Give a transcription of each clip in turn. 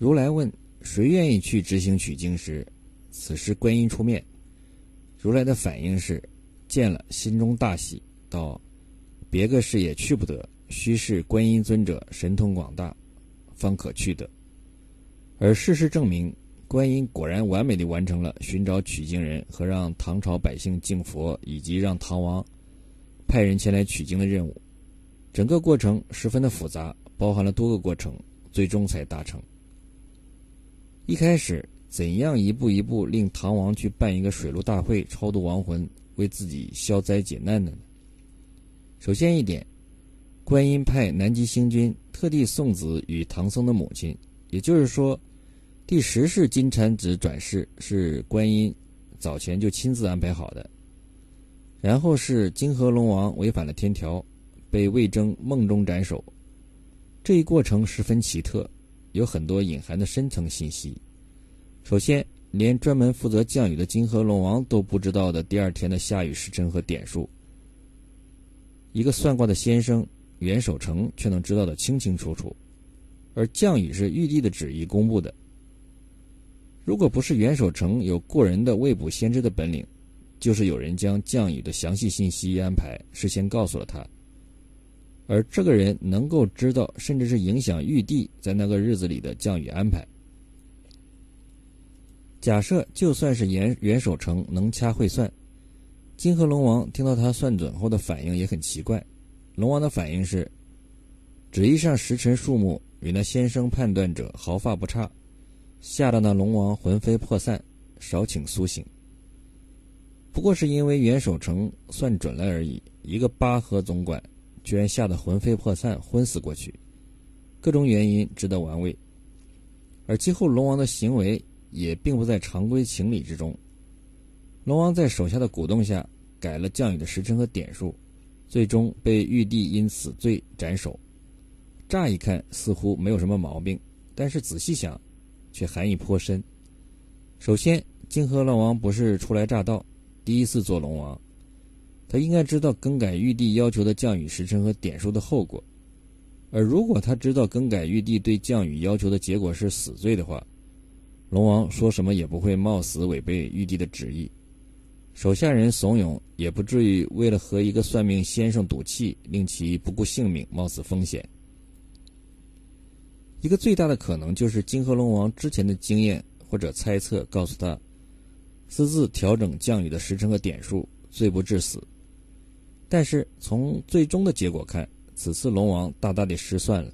如来问谁愿意去执行取经时，此时观音出面。如来的反应是：见了，心中大喜，道：“别个事也去不得，须是观音尊者神通广大，方可去得。”而事实证明，观音果然完美的完成了寻找取经人和让唐朝百姓敬佛，以及让唐王派人前来取经的任务。整个过程十分的复杂，包含了多个过程，最终才达成。一开始。怎样一步一步令唐王去办一个水陆大会，超度亡魂，为自己消灾解难的呢？首先一点，观音派南极星君特地送子与唐僧的母亲，也就是说，第十世金蝉子转世是观音早前就亲自安排好的。然后是金河龙王违反了天条，被魏征梦中斩首。这一过程十分奇特，有很多隐含的深层信息。首先，连专门负责降雨的金河龙王都不知道的第二天的下雨时辰和点数，一个算卦的先生袁守诚却能知道的清清楚楚。而降雨是玉帝的旨意公布的。如果不是袁守诚有过人的未卜先知的本领，就是有人将降雨的详细信息安排事先告诉了他。而这个人能够知道，甚至是影响玉帝在那个日子里的降雨安排。假设就算是袁袁守诚能掐会算，金河龙王听到他算准后的反应也很奇怪。龙王的反应是：旨意上时辰数目与那先生判断者毫发不差，吓得那龙王魂飞魄散，少请苏醒。不过是因为袁守诚算准了而已，一个八合总管居然吓得魂飞魄散，昏死过去，各种原因值得玩味。而今后龙王的行为。也并不在常规情理之中。龙王在手下的鼓动下改了降雨的时辰和点数，最终被玉帝因此罪斩首。乍一看似乎没有什么毛病，但是仔细想，却含义颇深。首先，金河龙王不是初来乍到，第一次做龙王，他应该知道更改玉帝要求的降雨时辰和点数的后果。而如果他知道更改玉帝对降雨要求的结果是死罪的话，龙王说什么也不会冒死违背玉帝的旨意，手下人怂恿也不至于为了和一个算命先生赌气，令其不顾性命冒死风险。一个最大的可能就是金河龙王之前的经验或者猜测告诉他，私自调整降雨的时辰和点数，罪不至死。但是从最终的结果看，此次龙王大大的失算了，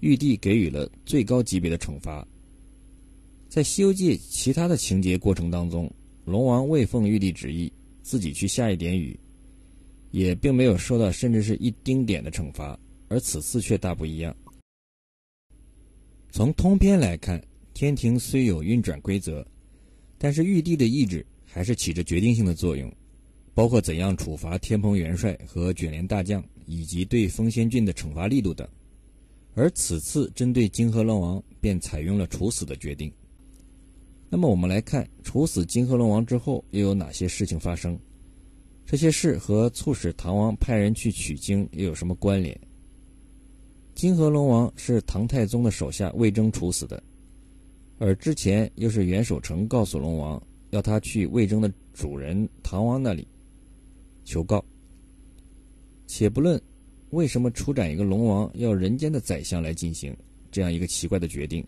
玉帝给予了最高级别的惩罚。在《西游记》其他的情节过程当中，龙王未奉玉帝旨意，自己去下一点雨，也并没有受到甚至是一丁点的惩罚，而此次却大不一样。从通篇来看，天庭虽有运转规则，但是玉帝的意志还是起着决定性的作用，包括怎样处罚天蓬元帅和卷帘大将，以及对封仙郡的惩罚力度等。而此次针对金河龙王，便采用了处死的决定。那么我们来看，处死金河龙王之后，又有哪些事情发生？这些事和促使唐王派人去取经又有什么关联？金河龙王是唐太宗的手下魏征处死的，而之前又是袁守诚告诉龙王，要他去魏征的主人唐王那里求告。且不论为什么处斩一个龙王要人间的宰相来进行这样一个奇怪的决定。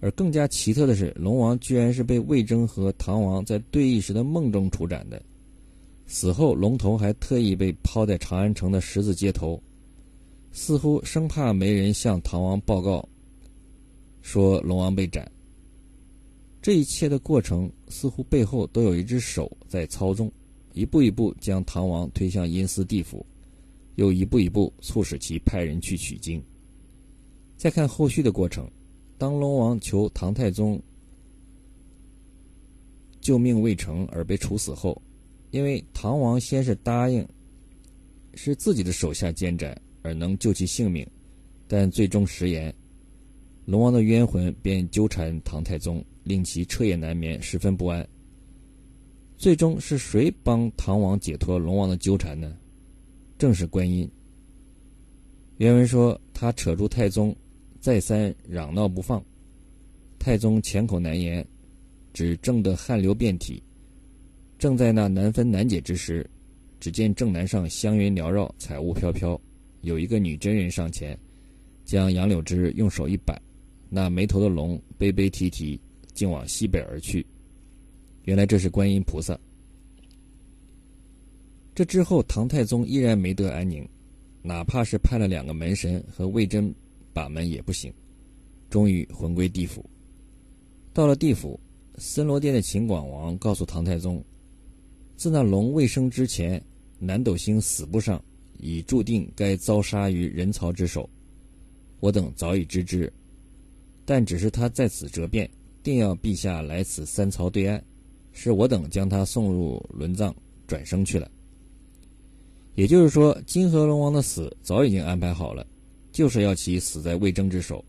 而更加奇特的是，龙王居然是被魏征和唐王在对弈时的梦中处斩的。死后，龙头还特意被抛在长安城的十字街头，似乎生怕没人向唐王报告，说龙王被斩。这一切的过程，似乎背后都有一只手在操纵，一步一步将唐王推向阴司地府，又一步一步促使其派人去取经。再看后续的过程。当龙王求唐太宗救命未成而被处死后，因为唐王先是答应是自己的手下监斩而能救其性命，但最终食言，龙王的冤魂便纠缠唐太宗，令其彻夜难眠，十分不安。最终是谁帮唐王解脱龙王的纠缠呢？正是观音。原文说他扯住太宗。再三嚷闹不放，太宗浅口难言，只正得汗流遍体。正在那难分难解之时，只见正南上香云缭绕，彩雾飘飘，有一个女真人上前，将杨柳枝用手一摆，那没头的龙悲悲啼啼，竟往西北而去。原来这是观音菩萨。这之后，唐太宗依然没得安宁，哪怕是派了两个门神和魏征把门也不行，终于魂归地府。到了地府，森罗殿的秦广王告诉唐太宗，自那龙未生之前，南斗星死不上，已注定该遭杀于人曹之手。我等早已知之，但只是他在此折变，定要陛下来此三曹对岸，是我等将他送入轮葬，转生去了。也就是说，金河龙王的死早已经安排好了，就是要其死在魏征之手，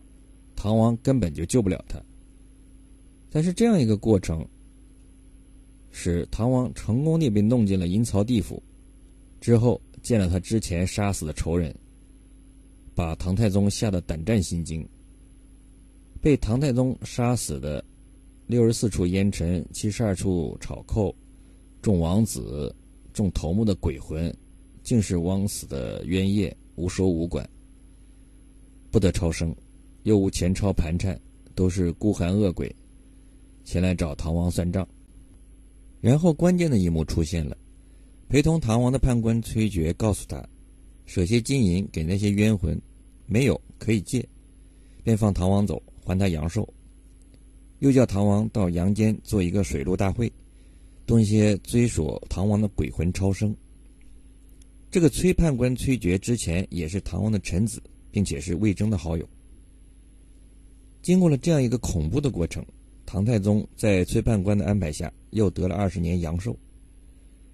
唐王根本就救不了他。但是这样一个过程，使唐王成功地被弄进了阴曹地府，之后见了他之前杀死的仇人，把唐太宗吓得胆战心惊。被唐太宗杀死的六十四处烟尘、七十二处草寇、众王子、众头目的鬼魂。竟是枉死的冤业，无收无管，不得超生，又无钱钞盘缠，都是孤寒恶鬼，前来找唐王算账。然后关键的一幕出现了，陪同唐王的判官崔珏告诉他，舍些金银给那些冤魂，没有可以借，便放唐王走，还他阳寿。又叫唐王到阳间做一个水陆大会，动一些追索唐王的鬼魂超生。这个崔判官崔珏之前也是唐王的臣子，并且是魏征的好友。经过了这样一个恐怖的过程，唐太宗在崔判官的安排下，又得了二十年阳寿，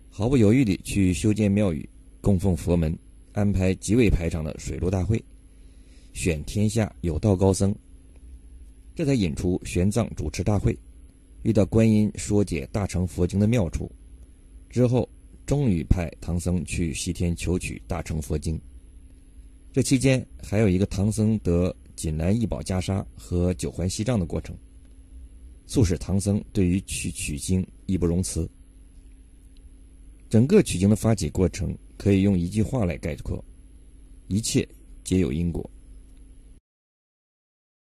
毫不犹豫地去修建庙宇，供奉佛门，安排极为排场的水陆大会，选天下有道高僧，这才引出玄奘主持大会，遇到观音说解大乘佛经的妙处，之后。终于派唐僧去西天求取大乘佛经。这期间还有一个唐僧得锦兰异宝袈裟和九环锡杖的过程，促使唐僧对于去取经义不容辞。整个取经的发起过程可以用一句话来概括：一切皆有因果。